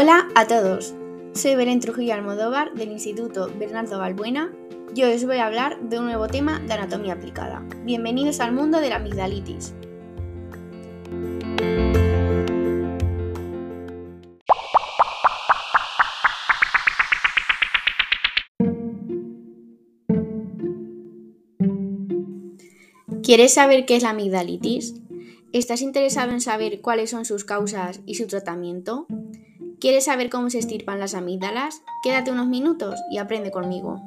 Hola a todos, soy Belén Trujillo Almodóvar del Instituto Bernardo Balbuena y hoy os voy a hablar de un nuevo tema de anatomía aplicada. Bienvenidos al mundo de la amigdalitis. ¿Quieres saber qué es la amigdalitis? ¿Estás interesado en saber cuáles son sus causas y su tratamiento? ¿Quieres saber cómo se estirpan las amígdalas? Quédate unos minutos y aprende conmigo.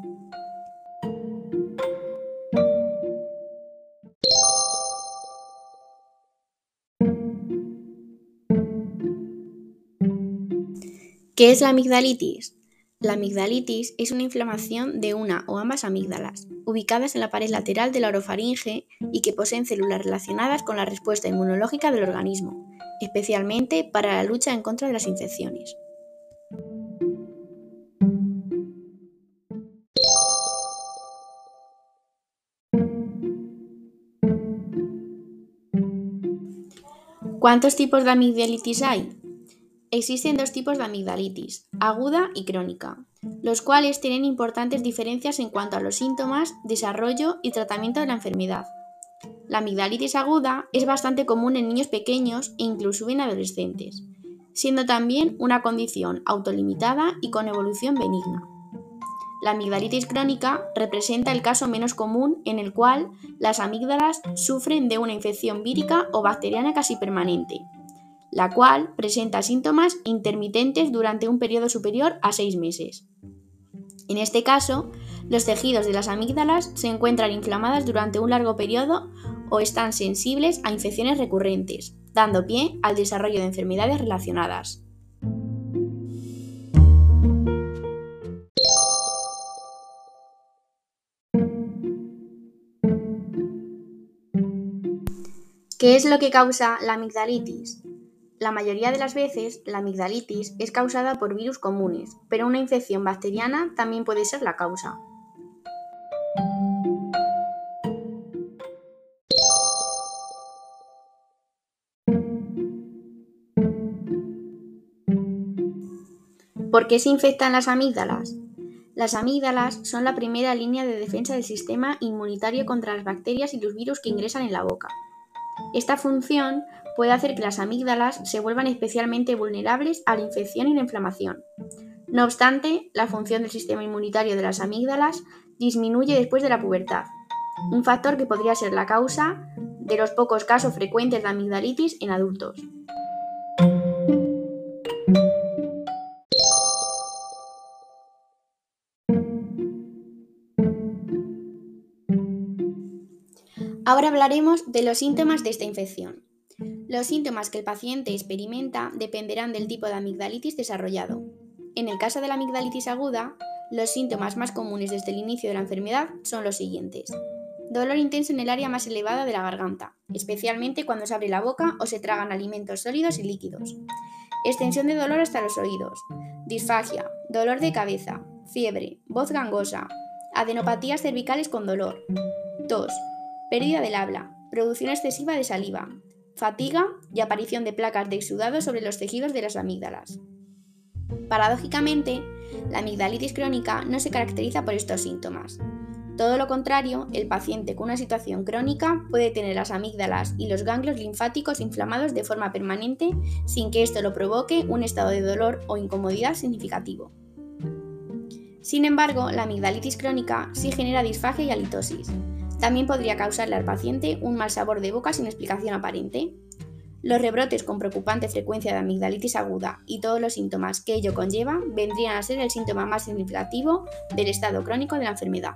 ¿Qué es la amigdalitis? La amigdalitis es una inflamación de una o ambas amígdalas, ubicadas en la pared lateral de la orofaringe y que poseen células relacionadas con la respuesta inmunológica del organismo, especialmente para la lucha en contra de las infecciones. ¿Cuántos tipos de amigdalitis hay? Existen dos tipos de amigdalitis, aguda y crónica, los cuales tienen importantes diferencias en cuanto a los síntomas, desarrollo y tratamiento de la enfermedad. La amigdalitis aguda es bastante común en niños pequeños e incluso en adolescentes, siendo también una condición autolimitada y con evolución benigna. La amigdalitis crónica representa el caso menos común en el cual las amígdalas sufren de una infección vírica o bacteriana casi permanente, la cual presenta síntomas intermitentes durante un periodo superior a seis meses. En este caso, los tejidos de las amígdalas se encuentran inflamadas durante un largo periodo o están sensibles a infecciones recurrentes, dando pie al desarrollo de enfermedades relacionadas. ¿Qué es lo que causa la amigdalitis? La mayoría de las veces, la amigdalitis es causada por virus comunes, pero una infección bacteriana también puede ser la causa. ¿Por qué se infectan las amígdalas? Las amígdalas son la primera línea de defensa del sistema inmunitario contra las bacterias y los virus que ingresan en la boca. Esta función puede hacer que las amígdalas se vuelvan especialmente vulnerables a la infección y la inflamación. No obstante, la función del sistema inmunitario de las amígdalas disminuye después de la pubertad, un factor que podría ser la causa de los pocos casos frecuentes de amigdalitis en adultos. Ahora hablaremos de los síntomas de esta infección. Los síntomas que el paciente experimenta dependerán del tipo de amigdalitis desarrollado. En el caso de la amigdalitis aguda, los síntomas más comunes desde el inicio de la enfermedad son los siguientes. Dolor intenso en el área más elevada de la garganta, especialmente cuando se abre la boca o se tragan alimentos sólidos y líquidos. Extensión de dolor hasta los oídos. Disfagia, dolor de cabeza, fiebre, voz gangosa, adenopatías cervicales con dolor, tos, pérdida del habla, producción excesiva de saliva, fatiga y aparición de placas de exudado sobre los tejidos de las amígdalas. Paradójicamente, la amigdalitis crónica no se caracteriza por estos síntomas. Todo lo contrario, el paciente con una situación crónica puede tener las amígdalas y los ganglios linfáticos inflamados de forma permanente sin que esto lo provoque un estado de dolor o incomodidad significativo. Sin embargo, la amigdalitis crónica sí genera disfagia y halitosis, también podría causarle al paciente un mal sabor de boca sin explicación aparente. Los rebrotes con preocupante frecuencia de amigdalitis aguda y todos los síntomas que ello conlleva vendrían a ser el síntoma más significativo del estado crónico de la enfermedad.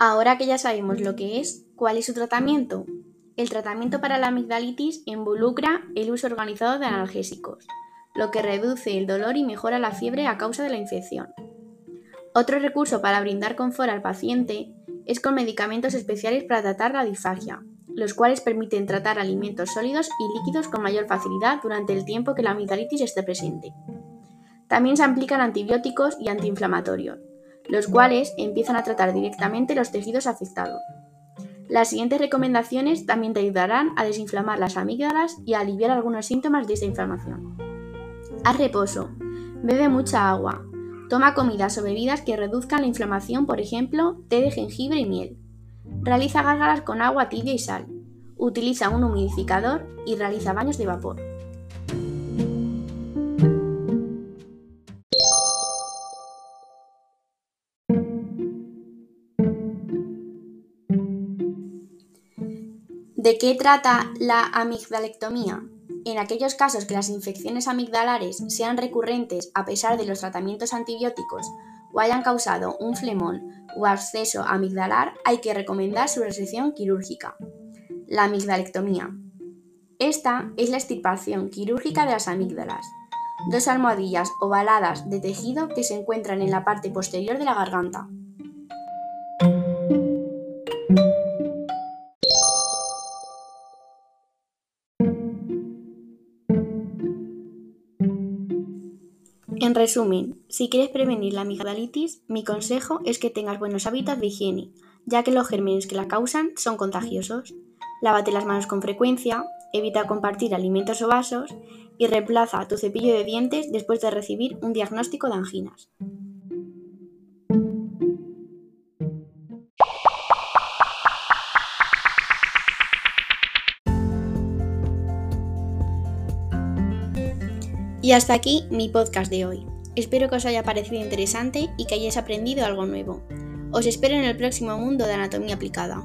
Ahora que ya sabemos lo que es, ¿cuál es su tratamiento? El tratamiento para la amigdalitis involucra el uso organizado de analgésicos, lo que reduce el dolor y mejora la fiebre a causa de la infección. Otro recurso para brindar confort al paciente es con medicamentos especiales para tratar la disfagia, los cuales permiten tratar alimentos sólidos y líquidos con mayor facilidad durante el tiempo que la amigdalitis esté presente. También se aplican antibióticos y antiinflamatorios, los cuales empiezan a tratar directamente los tejidos afectados. Las siguientes recomendaciones también te ayudarán a desinflamar las amígdalas y a aliviar algunos síntomas de esta inflamación. Haz reposo. Bebe mucha agua. Toma comidas o bebidas que reduzcan la inflamación, por ejemplo, té de jengibre y miel. Realiza gárgaras con agua tibia y sal. Utiliza un humidificador y realiza baños de vapor. ¿De qué trata la amigdalectomía? En aquellos casos que las infecciones amigdalares sean recurrentes a pesar de los tratamientos antibióticos o hayan causado un flemón o absceso amigdalar, hay que recomendar su resección quirúrgica. La amigdalectomía. Esta es la extirpación quirúrgica de las amígdalas, dos almohadillas ovaladas de tejido que se encuentran en la parte posterior de la garganta. En resumen, si quieres prevenir la amigdalitis, mi consejo es que tengas buenos hábitos de higiene, ya que los gérmenes que la causan son contagiosos. Lávate las manos con frecuencia, evita compartir alimentos o vasos y reemplaza tu cepillo de dientes después de recibir un diagnóstico de anginas. Y hasta aquí mi podcast de hoy. Espero que os haya parecido interesante y que hayáis aprendido algo nuevo. Os espero en el próximo mundo de anatomía aplicada.